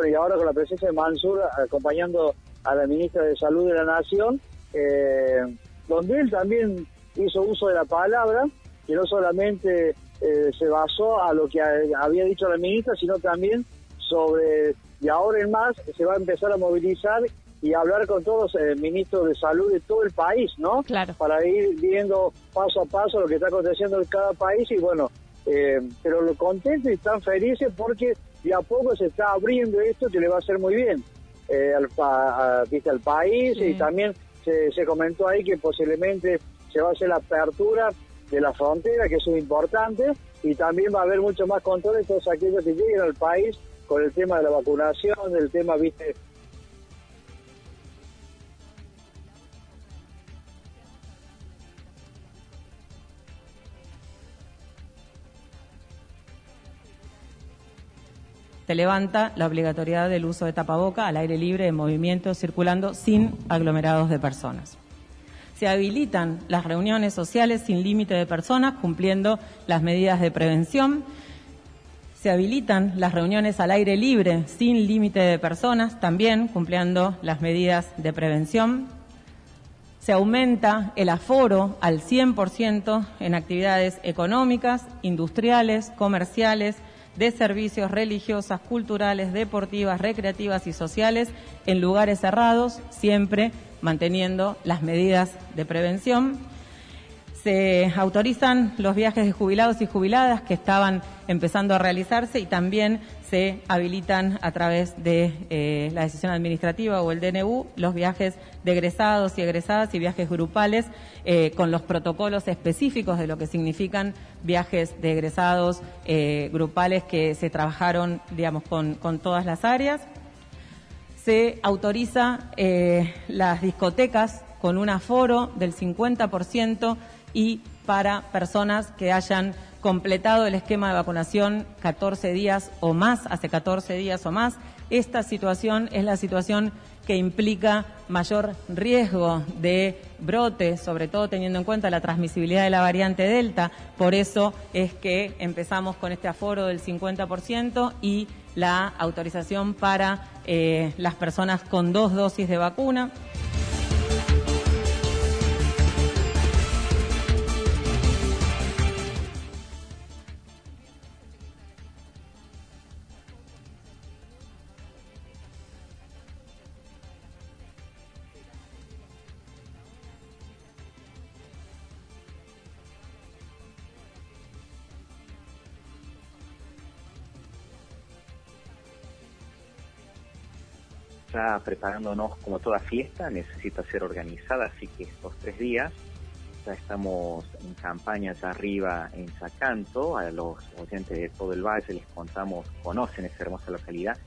Bueno, y ahora con la presencia de Mansur acompañando a la ministra de Salud de la Nación, eh, donde él también hizo uso de la palabra, que no solamente eh, se basó a lo que había dicho la ministra, sino también sobre, y ahora en más, se va a empezar a movilizar y hablar con todos los eh, ministros de salud de todo el país, ¿no? Claro. Para ir viendo paso a paso lo que está aconteciendo en cada país y bueno, eh, pero lo contentos y están felices porque de a poco se está abriendo esto que le va a hacer muy bien eh, al, a- ¿viste? al país Sí. y también se, se comentó ahí que posiblemente se va a hacer la apertura de la frontera, que eso es importante, y también va a haber mucho más controles todos aquellos que lleguen al país con el tema de la vacunación, del tema, viste, Se levanta la obligatoriedad del uso de tapaboca al aire libre en movimiento circulando sin aglomerados de personas. Se habilitan las reuniones sociales sin límite de personas cumpliendo las medidas de prevención. Se habilitan las reuniones al aire libre sin límite de personas también cumpliendo las medidas de prevención. Se aumenta el aforo al 100% en actividades económicas, industriales, comerciales, de servicios religiosas, culturales, deportivas, recreativas y sociales en lugares cerrados, siempre manteniendo las medidas de prevención. Se autorizan los viajes de jubilados y jubiladas que estaban empezando a realizarse y también se habilitan a través de eh, la decisión administrativa o el DNU los viajes de egresados y egresadas y viajes grupales eh, con los protocolos específicos de lo que significan viajes de egresados eh, grupales que se trabajaron, digamos, con, con todas las áreas. Se autoriza las discotecas con un aforo del 50% y para personas que hayan completado el esquema de vacunación 14 días o más, hace 14 días o más. Esta situación es la situación que implica mayor riesgo de brote, sobre todo teniendo en cuenta la transmisibilidad de la variante Delta. Por eso es que empezamos con este aforo del 50% y la autorización para eh, las personas con dos dosis de vacuna. Ya preparándonos como toda fiesta, necesita ser organizada, así que estos tres días ya estamos en campaña allá arriba en Sacanto, a los oyentes de todo el valle les contamos, conocen esa hermosa localidad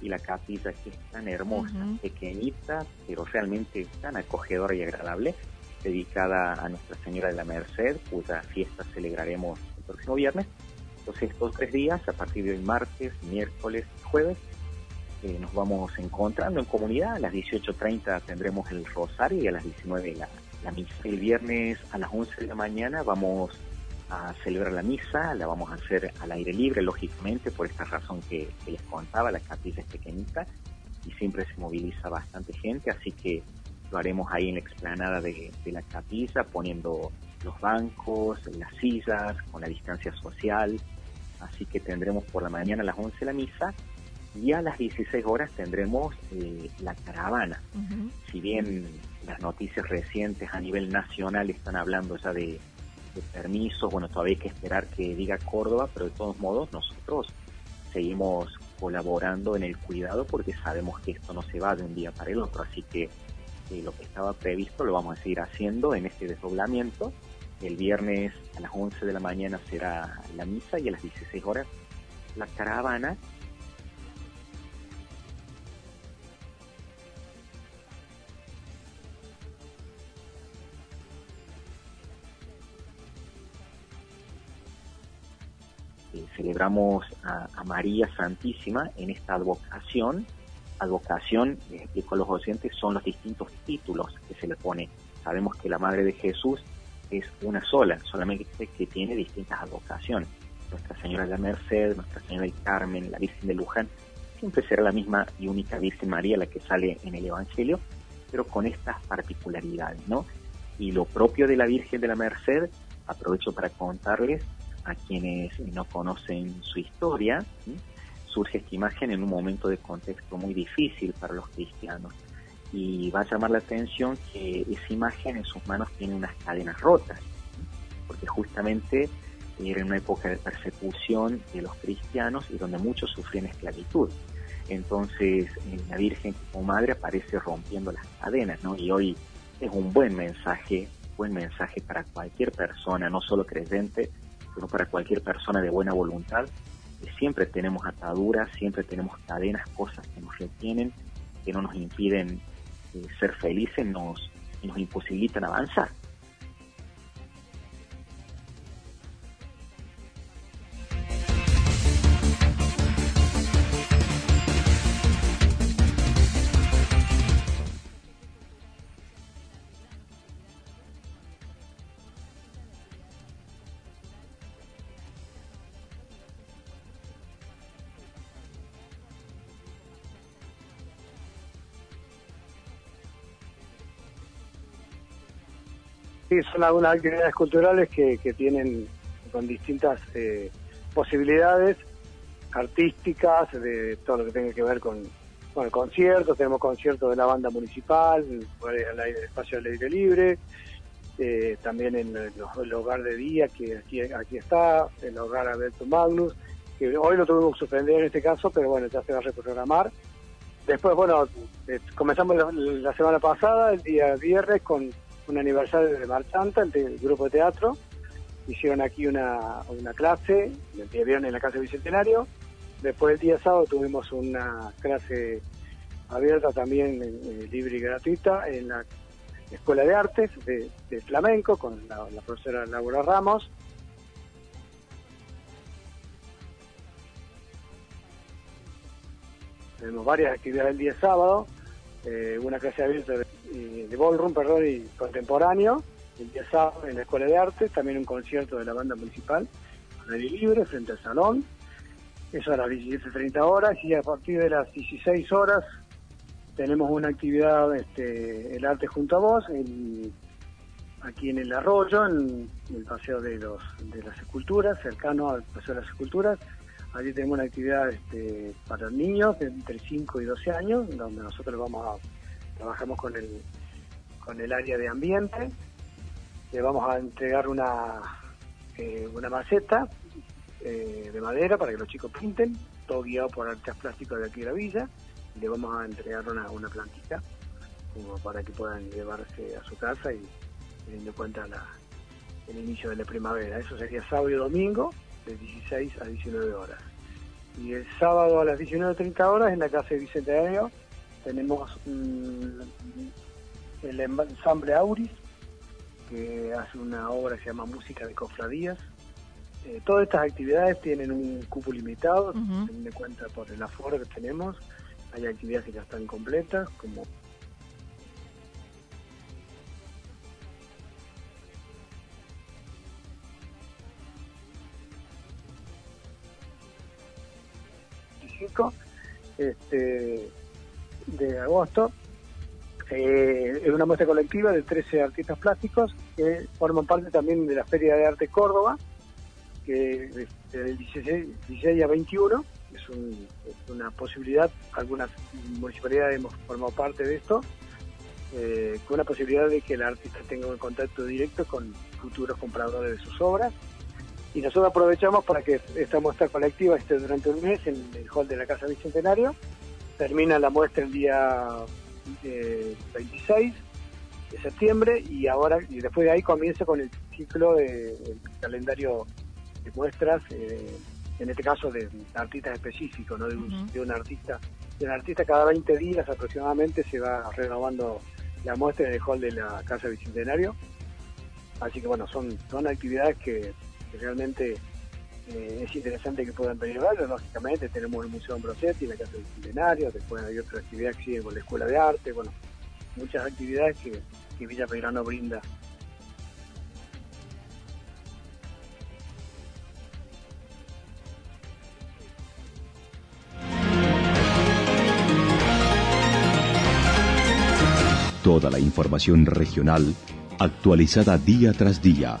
y la capilla que es tan hermosa, pequeñita, pero realmente tan acogedora y agradable, dedicada a Nuestra Señora de la Merced, cuya fiesta celebraremos el próximo viernes. Entonces estos tres días, a partir de hoy martes, miércoles y jueves, eh, nos vamos encontrando en comunidad. A las 18.30 tendremos el rosario y a las 19 la, la misa. El viernes a las 11 de la mañana vamos a celebrar la misa, la vamos a hacer al aire libre, lógicamente, por esta razón que, les contaba, la capilla es pequeñita y siempre se moviliza bastante gente, así que lo haremos ahí en la explanada de, de la capilla, poniendo los bancos, las sillas, con la distancia social, así que tendremos por la mañana a las 11 la misa y a las 16 horas tendremos eh, la caravana. Si bien las noticias recientes a nivel nacional están hablando ya de, permisos, bueno, todavía hay que esperar que diga Córdoba, pero de todos modos nosotros seguimos colaborando en el cuidado porque sabemos que esto no se va de un día para el otro, así que eh, lo que estaba previsto lo vamos a seguir haciendo en este desdoblamiento. El viernes a las 11 de la mañana será la misa y a las 16 horas la caravana celebramos a, María Santísima en esta advocación. Advocación, les explico a los docentes, son los distintos títulos que se le pone. Sabemos que la Madre de Jesús es una sola, solamente que tiene distintas advocaciones. Nuestra Señora de la Merced, Nuestra Señora del Carmen, la Virgen de Luján, siempre será la misma y única Virgen María la que sale en el Evangelio, pero con estas particularidades, ¿no? Y lo propio de la Virgen de la Merced, aprovecho para contarles, a quienes no conocen su historia, surge esta imagen en un momento de contexto muy difícil para los cristianos. Y va a llamar la atención que esa imagen en sus manos tiene unas cadenas rotas, porque justamente era una época de persecución de los cristianos y donde muchos sufrían esclavitud. Entonces la Virgen como madre aparece rompiendo las cadenas, ¿no? Y hoy es un buen mensaje, buen mensaje para cualquier persona, no solo creyente, para cualquier persona de buena voluntad, siempre tenemos ataduras, siempre tenemos cadenas, cosas que nos retienen, que no nos impiden eh, ser felices, nos, nos imposibilitan avanzar. Sí, son algunas actividades culturales que, tienen con distintas eh, posibilidades artísticas, de todo lo que tenga que ver con, con conciertos, tenemos conciertos de la banda municipal, el, espacio al aire libre, eh, también en el, hogar de día que aquí, aquí está, el hogar Alberto Magnus, que hoy lo tuvimos que suspender en este caso, pero bueno, ya se va a reprogramar. Después, bueno, eh, comenzamos la semana pasada, el día viernes, con un aniversario de Marchanta, el, grupo de teatro. Hicieron aquí una, una clase, vieron en la casa Bicentenario. Después el día sábado tuvimos una clase abierta también eh, libre y gratuita en la Escuela de Artes de, Flamenco con la, profesora Laura Ramos. Tenemos varias actividades el día sábado, eh, una clase abierta de de ballroom, y contemporáneo, el día en la Escuela de Arte, también un concierto de la banda municipal, al aire libre, frente al salón, eso a las 17.30 horas, y a partir de las 16 horas tenemos una actividad, este, el arte junto a vos, aquí en el arroyo, en, el paseo de, los, de las esculturas, cercano al paseo de las esculturas, allí tenemos una actividad este, para niños de entre 5 y 12 años, donde nosotros vamos a trabajamos con el, con el área de ambiente, le vamos a entregar una, eh, una maceta eh, de madera para que los chicos pinten, todo guiado por artes plásticos de aquí de la villa, le vamos a entregar una, una plantita para que puedan llevarse a su casa y teniendo en cuenta el inicio de la primavera. Eso sería sábado y domingo de 16 a 19 horas. Y el sábado a las 19.30 horas en la casa de Bicentenario tenemos el ensamble Auris, que hace una obra que se llama Música de Cofradías. Eh, todas estas actividades tienen un cupo limitado, teniendo en cuenta por el aforo que tenemos. Hay actividades que ya están completas, como este, de agosto. Eh, es una muestra colectiva de 13 artistas plásticos que forman parte también de la Feria de Arte Córdoba, que del 16, a 21 es, una posibilidad, algunas municipalidades hemos formado parte de esto, eh, con la posibilidad de que el artista tenga un contacto directo con futuros compradores de sus obras y nosotros aprovechamos para que esta muestra colectiva esté durante un mes en el hall de la Casa Bicentenario. Termina la muestra el día 26 eh, de septiembre y ahora y después de ahí comienza con el ciclo de calendario de muestras, eh, en este caso de artistas específicos, ¿no? de, un, artista. De un artista cada 20 días aproximadamente se va renovando la muestra en el hall de la Casa Bicentenario. Así que bueno, son, son actividades que realmente eh, es interesante que puedan venir a. Lógicamente tenemos el Museo Ambrosetti, la Casa del Centenario, después hay otras actividades que siguen con la Escuela de Arte, bueno, muchas actividades que, que Villa Peirano brinda. Toda la información regional actualizada día tras día